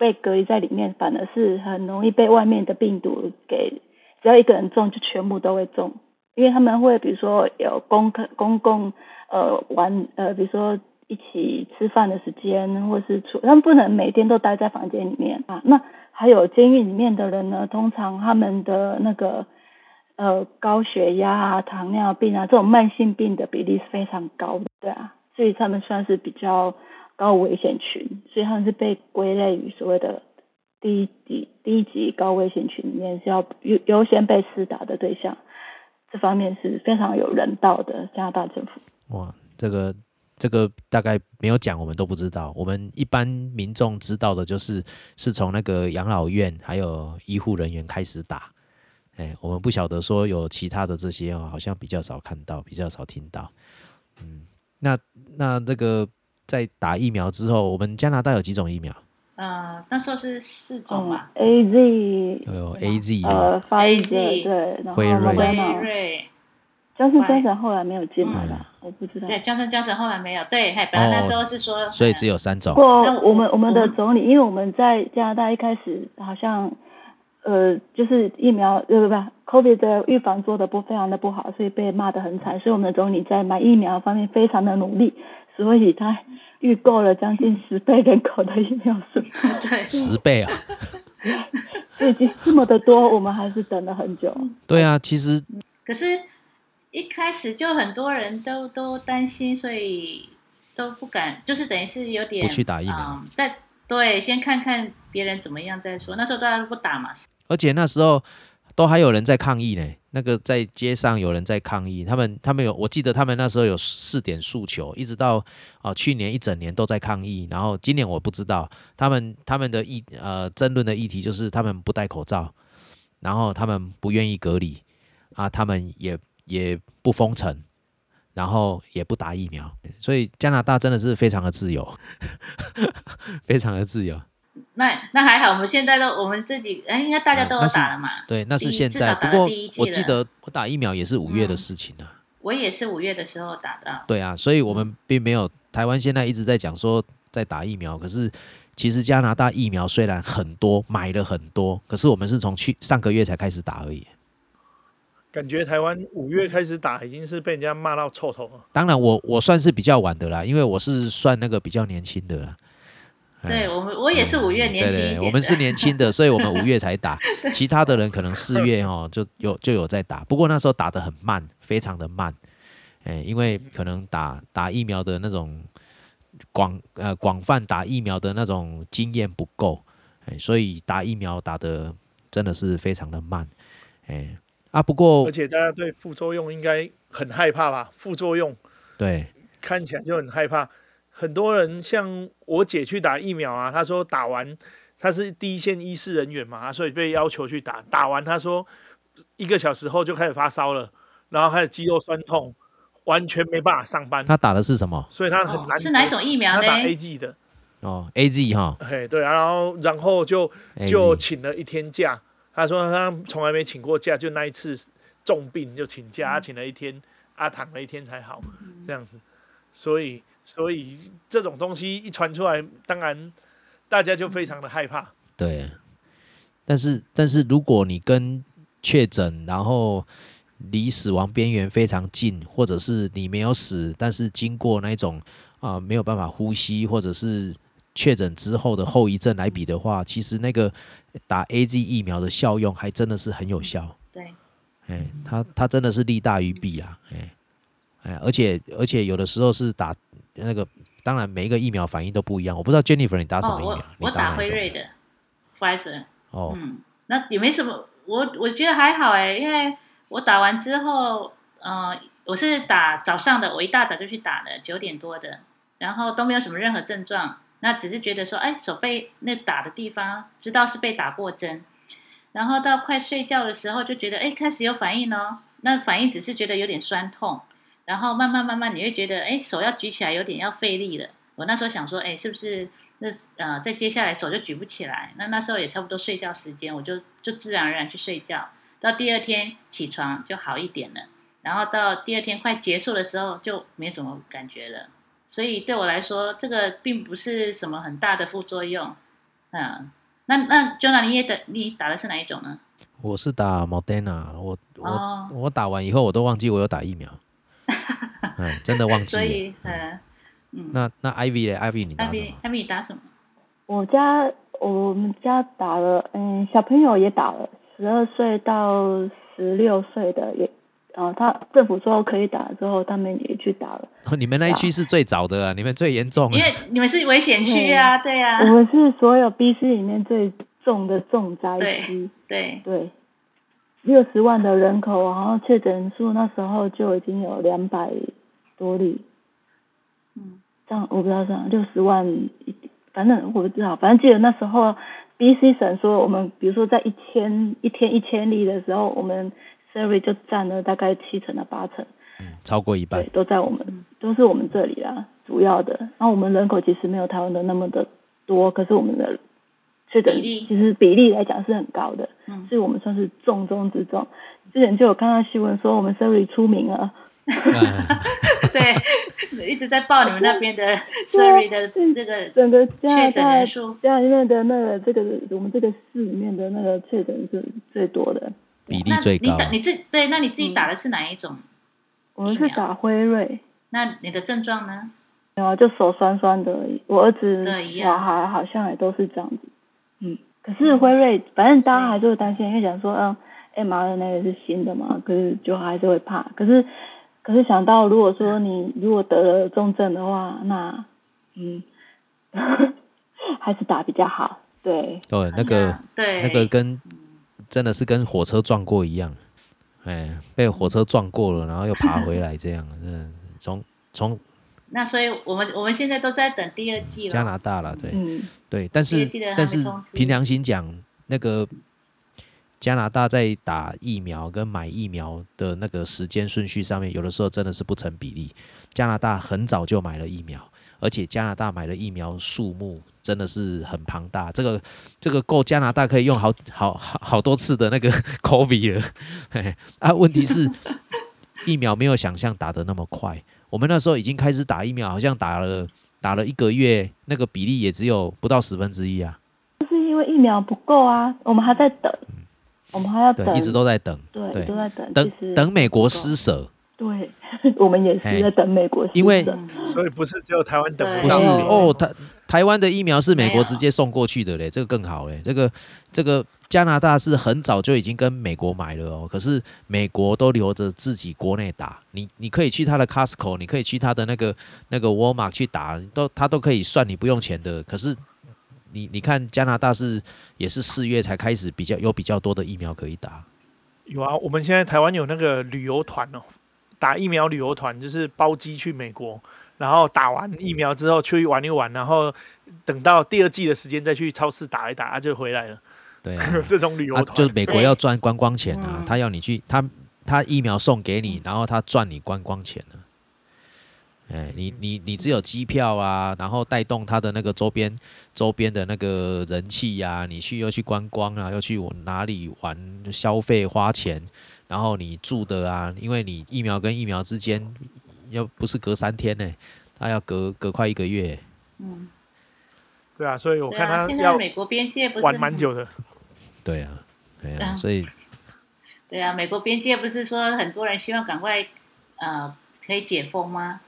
被隔离在里面，反而是很容易被外面的病毒给，只要一个人中，就全部都会中，因为他们会比如说有公公共呃玩呃，比如说一起吃饭的时间，或是出，他们不能每天都待在房间里面啊。那还有监狱里面的人呢，通常他们的那个呃高血压啊、糖尿病啊这种慢性病的比例是非常高的，对啊，所以他们算是比较高危险群，所以他们是被归类于所谓的低级低级高危险群里面，是要优优先被施打的对象。这方面是非常有人道的加拿大政府。哇，这个这个大概没有讲，我们都不知道。我们一般民众知道的就是是从那个养老院还有医护人员开始打。哎，我们不晓得说有其他的这些哦，好像比较少看到，比较少听到。嗯，那那这个在打疫苗之后，我们加拿大有几种疫苗？呃，那时候是四种嘛，A Z 有 A Z 呃哦，，Pfizer 对，然后辉瑞。辉瑞，江森江森后来没有进来嗯。了，我不知道。对，江森江森后来没有，对，嘿，本来那时候是说，所以只有三种。不。过我们我们的总理，因为我们在加拿大一开始好像呃就是疫苗呃不不 COVID 的预防做的不非常的不好，所以被骂得很惨，所以我们的总理在买疫苗方面非常的努力，所以他预购了将近十倍人口的疫苗数，对，十倍啊！所以其实这么的多，我们还是等了很久。对啊，其实可是一开始就很多人都都担心，所以都不敢，就是等于是有点不去打疫苗嗯在对，先看看别人怎么样再说。那时候大家都不打嘛，而且那时候都还有人在抗议呢。那个在街上有人在抗议，他们他们有，我记得他们那时候有四点诉求，一直到啊、去年一整年都在抗议，然后今年我不知道他们他们的议呃争论的议题就是他们不戴口罩，然后他们不愿意隔离啊，他们也也不封城，然后也不打疫苗，所以加拿大真的是非常的自由，非常的自由。那那还好，我们现在都我们自己哎，应该大家都有打了嘛。对，那是现在。不过我记得我打疫苗也是五月的嗯事情啊。我也是五月的时候打的，对啊，所以我们并没有台湾现在一直在讲说在打疫苗，可是其实加拿大疫苗虽然很多，买了很多，可是我们是从去上个月才开始打而已。感觉台湾五月开始打，已经是被人家骂到臭头了。当然我，我算是比较晚的啦，因为我是算那个比较年轻的啦。哎对我们我也是五月年轻一点的。对对，我们是年轻的，所以我们五月才打，其他的人可能四月哦就有就有在打，不过那时候打得很慢，非常的慢，哎，因为可能打打疫苗的那种广呃广泛打疫苗的那种经验不够，哎，所以打疫苗打的真的是非常的慢，哎。啊，不过而且大家对副作用应该很害怕吧？副作用对。看起来就很害怕。很多人像我姐去打疫苗啊，她说打完她是第一线医师人员嘛，所以被要求去打。打完她说一个小时后就开始发烧了，然后开始肌肉酸痛，完全没办法上班，她打的是什么？所以她很难、哦是哪一种疫苗她打呢 A G 的，哦，A G 哈嘿，对啊，然后然后就就请了一天假。她说她从来没请过假，就那一次重病就请假，他请了一天，啊躺了一天才好，这样子。所以所以这种东西一传出来，当然大家就非常的害怕。对，但是但是如果你跟确诊，然后离死亡边缘非常近，或者是你没有死，但是经过那种啊、没有办法呼吸，或者是确诊之后的后遗症来比的话，其实那个打 A Z 疫苗的效用还真的是很有效。对，哎，它它真的是利大于弊啊，哎哎，而且而且有的时候是打那个，当然每一个疫苗反应都不一样。我不知道 Jennifer 你打什哦，么疫苗？我我打辉瑞的 Pfizer，哦，嗯，那也没什么，我我觉得还好哎，因为我打完之后，呃，我是打早上的，我一大早就去打了，九点多的，然后都没有什么任何症状，那只是觉得说，哎，手背那打的地方知道是被打过针，然后到快睡觉的时候就觉得，哎，开始有反应哦，那反应只是觉得有点酸痛，然后慢慢慢慢你会觉得，哎，手要举起来有点要费力了。我那时候想说，哎，是不是那呃，再接下来手就举不起来？那那时候也差不多睡觉时间，我就就自然而然去睡觉。到第二天起床就好一点了，然后到第二天快结束的时候就没什么感觉了。所以对我来说，这个并不是什么很大的副作用。嗯，那那 Jonah 你也打你打的是哪一种呢？我是打 Moderna，我我、哦我打完以后我都忘记我有打疫苗，嗯，真的忘记了。所以嗯嗯，那那 Ivy 嘞，Ivy 你打什么？？Ivy 你打什么？我家我们家打了，嗯，小朋友也打了，十二岁到十六岁的也，然后他政府说可以打之后，他们也去打了。哦你们那一区是最早的啊，你们最严重啊因。为你们是危险区啊，对啊我，们是所有 BC 里面最重的重灾区，对，对，六十万的人口，然后确诊数那时候就已经有两百多例，嗯，这样我不知道这样六十万，反正我不知道，反正记得那时候 BC 省说我们，比如说在一千一天一千例的时候，我们 Surrey 就占了大概七成到八成，嗯超过一半对，。都在我们都是我们这里啦，主要的。然后我们人口其实没有台湾的那么的多，可是我们的确诊比例其实比例来讲是很高的，嗯所以我们算是重中之重。之前就有看到新闻说我们 Surrey 出名了，嗯 对，一直在报你们那边的 Surrey 的这个确诊大人数。家里面的那个这个我们这个市里面的那个确诊是最多的。比例那最高。你打你自对，那你自己打的是哪一种？我们是打辉瑞，那你的症状呢？有啊就手酸酸的而已。我儿子小孩好像也都是这样子。嗯，可是辉瑞，反正大家还是会担心，因为讲说，嗯，mRNA 是新的嘛，可是就还是会怕。可是可是想到如果说你如果得了重症的话，那嗯，还是打比较好。对，对，那个对。那个跟真的是跟火车撞过一样，哎，被火车撞过了，然后又爬回来，这样，嗯，从从那所以我们我们现在都在等第二季了。加拿大了，对。嗯，对，但是但是凭良心讲，那个加拿大在打疫苗跟买疫苗的那个时间顺序上面，有的时候真的是不成比例。加拿大很早就买了疫苗，而且加拿大买的疫苗数目真的是很庞大，这个这个够加拿大可以用好好好好多次的那个 COVID 了。嘿 嘿啊，问题是疫苗没有想象打得那么快。我们那时候已经开始打疫苗，好像打了打了一个月，那个比例也只有不到十分之一啊。就是因为疫苗不够啊，我们还在等，我们还要等，一直都在等，对对都在等，等等美国施舍，对，我们也是在等美国施因为舍所以不是只有台湾等不是哦，台台湾的疫苗是美国直接送过去的嘞，这个更好嘞。这个这个加拿大是很早就已经跟美国买了哦，可是美国都留着自己国内打。你你可以去他的 Costco，你可以去他的那个那个 Walmart 去打，都他都可以算你不用钱的。可是你你看加拿大是也是四月才开始比较有比较多的疫苗可以打。有啊，我们现在台湾有那个旅游团哦，打疫苗旅游团，就是包机去美国，然后打完疫苗之后去玩一玩，然后等到第二季的时间再去超市打一打，啊就回来了。对啊，这种旅游啊，团，就是美国要赚观光钱啊嗯，他要你去，他他疫苗送给你，然后他赚你观光钱呢。哎，你你你只有机票啊，然后带动他的那个周边周边的那个人气呀、你去又去观光啊，又去我哪里玩消费花钱，然后你住的啊，因为你疫苗跟疫苗之间又不是隔三天呢、他要隔隔快一个月。嗯，对啊，所以我看他要现在美国边界不是玩蛮久的。对啊，对啊，嗯所以对啊，美国边界不是说很多人希望赶快呃可以解封吗？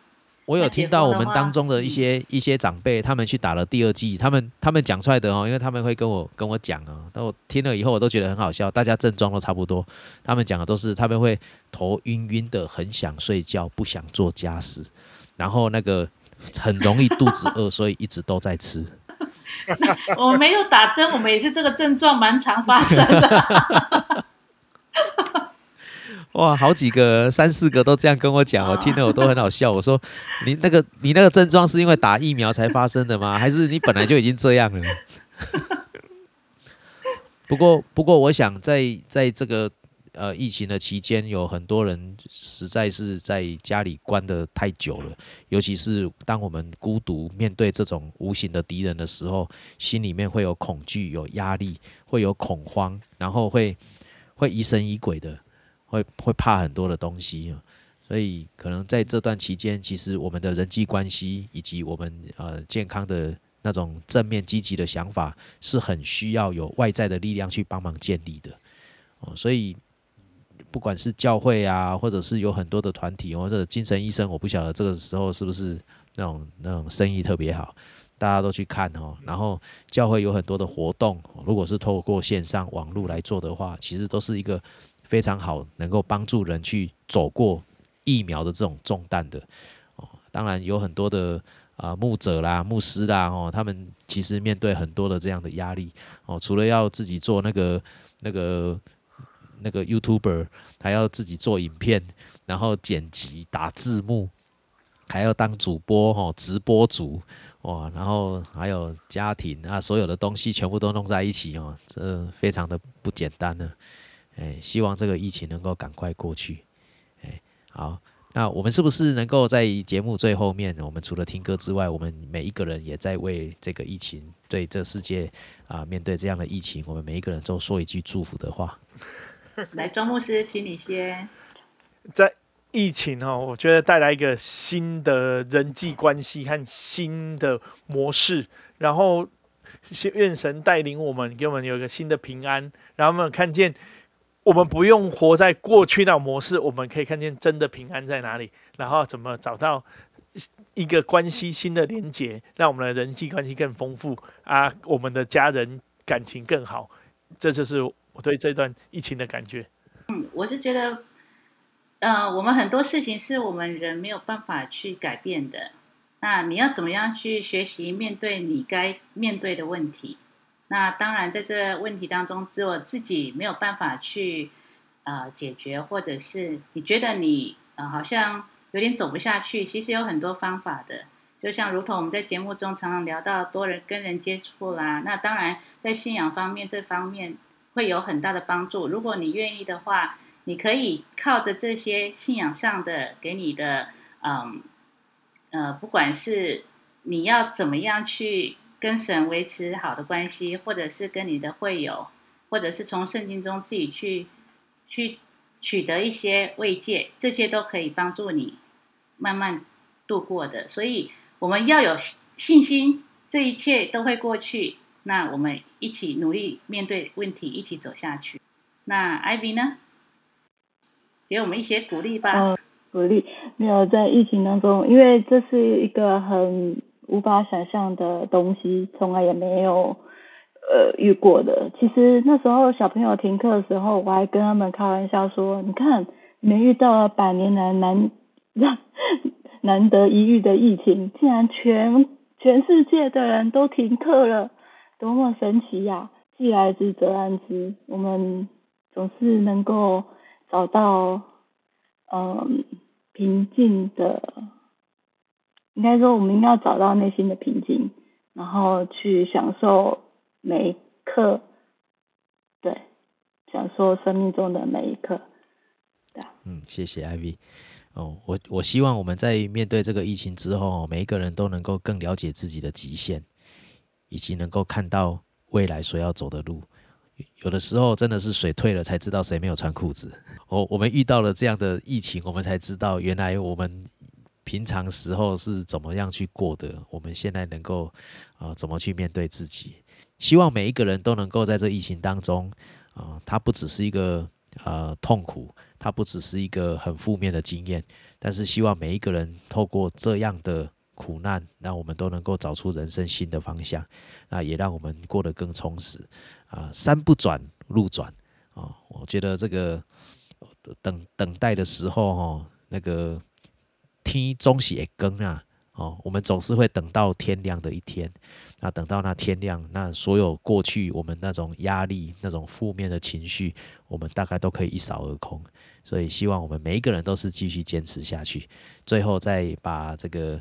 我有听到我们当中的一些一些长辈，他们去打了第二剂，他们他们讲出来的哦，因为他们会跟我跟我讲啊，但我听了以后我都觉得很好笑，大家症状都差不多，他们讲的都是他们会头晕晕的，很想睡觉，不想做家事，然后那个很容易肚子饿，所以一直都在吃。我没有打针，我们也是这个症状蛮常发生的。哇，好几个三四个都这样跟我讲，我哦听了我都很好笑。我说你那个你那个症状是因为打疫苗才发生的吗？还是你本来就已经这样了？不 过不过，我想在在这个呃疫情的期间，有很多人实在是在家里关的太久了，尤其是当我们孤独面对这种无形的敌人的时候，心里面会有恐惧、有压力，会有恐慌，然后会会疑神疑鬼的。会会怕很多的东西，所以可能在这段期间，其实我们的人际关系以及我们呃健康的那种正面积极的想法，是很需要有外在的力量去帮忙建立的哦。所以不管是教会啊，或者是有很多的团体或者精神医生，我不晓得这个时候是不是那种那种生意特别好，大家都去看哦。然后教会有很多的活动，如果是透过线上网络来做的话，其实都是一个。非常好，能够帮助人去走过疫苗的这种重担的哦。当然有很多的啊、牧者啦、牧师啦哦，他们其实面对很多的这样的压力哦，除了要自己做那个那个那个 YouTuber，还要自己做影片，然后剪辑、打字幕，还要当主播哦，直播主哇，然后还有家庭啊，所有的东西全部都弄在一起哦，这非常的不简单呢。哎，希望这个疫情能够赶快过去。哎，好，那我们是不是能够在节目最后面，我们除了听歌之外，我们每一个人也在为这个疫情，对这世界啊，面对这样的疫情，我们每一个人都说一句祝福的话。来，庄牧师，请你先。在疫情哦，我觉得带来一个新的人际关系和新的模式，然后愿神带领我们，给我们有一个新的平安，然后我们看见。我们不用活在过去那模式，我们可以看见真的平安在哪里，然后怎么找到一个关系新的连接，让我们的人际关系更丰富啊，我们的家人感情更好。这就是我对这段疫情的感觉。嗯我是觉得，呃，我们很多事情是我们人没有办法去改变的。那你要怎么样去学习面对你该面对的问题？那当然，在这问题当中，只有自己没有办法去呃解决，或者是你觉得你呃好像有点走不下去，其实有很多方法的。就像如同我们在节目中常常聊到多人跟人接触啦，那当然在信仰方面这方面会有很大的帮助。如果你愿意的话，你可以靠着这些信仰上的给你的，嗯，呃，不管是你要怎么样去跟神维持好的关系，或者是跟你的会友，或者是从圣经中自己去去取得一些慰藉，这些都可以帮助你慢慢度过的。所以。我们要有信心，这一切都会过去。那我们一起努力面对问题，一起走下去。那艾比呢？给我们一些鼓励吧。鼓励没有在疫情当中，因为这是一个很无法想象的东西，从来也没有呃遇过的。其实那时候小朋友停课的时候，我还跟他们开玩笑说：“你看，你们遇到了百年来难。”难得一遇的疫情，竟然全全世界的人都停课了，多么神奇呀！既来之则安之，我们总是能够找到嗯平静的，应该说我们应该找到内心的平静，然后去享受每一刻，对，享受生命中的每一刻。对嗯，谢谢 Ivy。哦，我我希望我们在面对这个疫情之后，每一个人都能够更了解自己的极限，以及能够看到未来所要走的路。有的时候真的是水退了才知道谁没有穿裤子。哦，我们遇到了这样的疫情，我们才知道原来我们平常时候是怎么样去过的。我们现在能够啊，怎么去面对自己？希望每一个人都能够在这疫情当中啊，它不只是一个呃痛苦。它不只是一个很负面的经验，但是希望每一个人透过这样的苦难，让我们都能够找出人生新的方向，那也让我们过得更充实。啊，山不转路转啊，我觉得这个等等待的时候，哈，那个天终是会更啊。哦，我们总是会等到天亮的一天，那等到那天亮，那所有过去我们那种压力、那种负面的情绪，我们大概都可以一扫而空。所以，希望我们每一个人都是继续坚持下去。最后，再把这个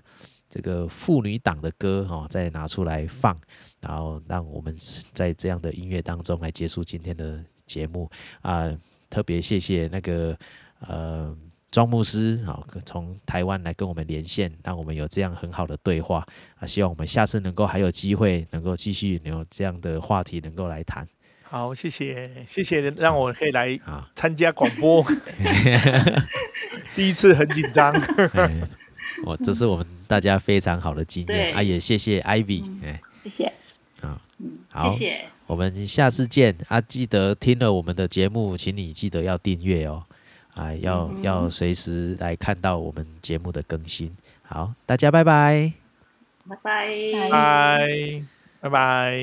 这个妇女党的歌哈，再拿出来放，然后让我们在这样的音乐当中来结束今天的节目啊！特别谢谢那个呃。庄牧师，啊，从台湾来跟我们连线，让我们有这样很好的对话啊！希望我们下次能够还有机会，能够继续有这样的话题能够来谈。好，谢谢，谢谢，让我可以来参加广播，第一次很紧张。我这是我们大家非常好的经验啊！也谢谢 Ivy，哎，谢谢，啊，好，谢谢，我们下次见啊！记得听了我们的节目，请你记得要订阅哦。啊，要要随时来看到我们节目的更新。好，大家拜拜，拜拜，拜拜拜。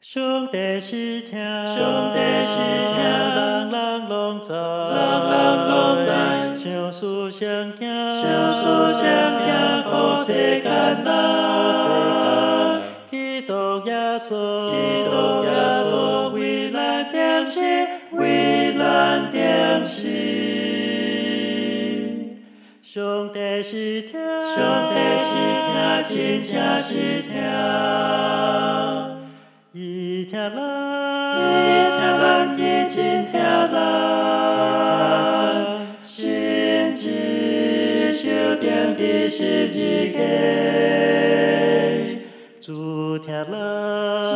兄弟是听，兄弟是听，人人拢知，人人拢知，相思相敬，相思相敬，好世间人。基督耶稣，基督耶稣，为咱定心。上帝是听，上帝是听，真正是听。伊听咱，伊听咱，伊真听咱。心志修定的十字架，主听咱，主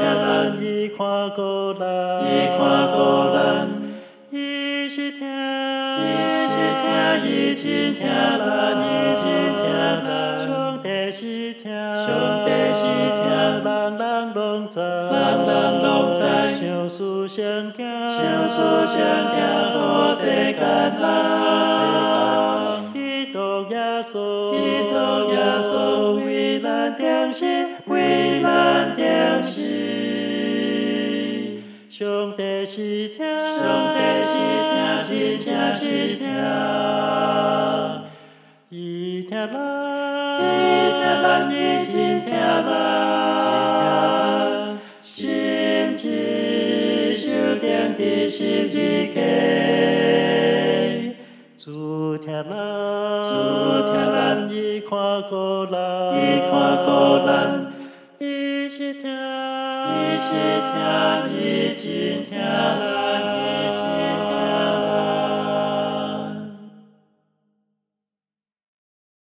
听咱，伊看过咱，伊看听。已经听了，已经听了，上帝是听，上帝是听，人人拢知，人人拢知，相思相敬，相思相敬，好世间人。基督耶稣，基督耶稣，为咱定心，为咱定心。上帝是听，上帝是听，真正是听。伊听咱，伊听咱，伊真听咱，心志修定伫十字架。主听咱，主听咱，伊看顾咱，伊看顾咱，伊是听，伊是听，伊真听咱。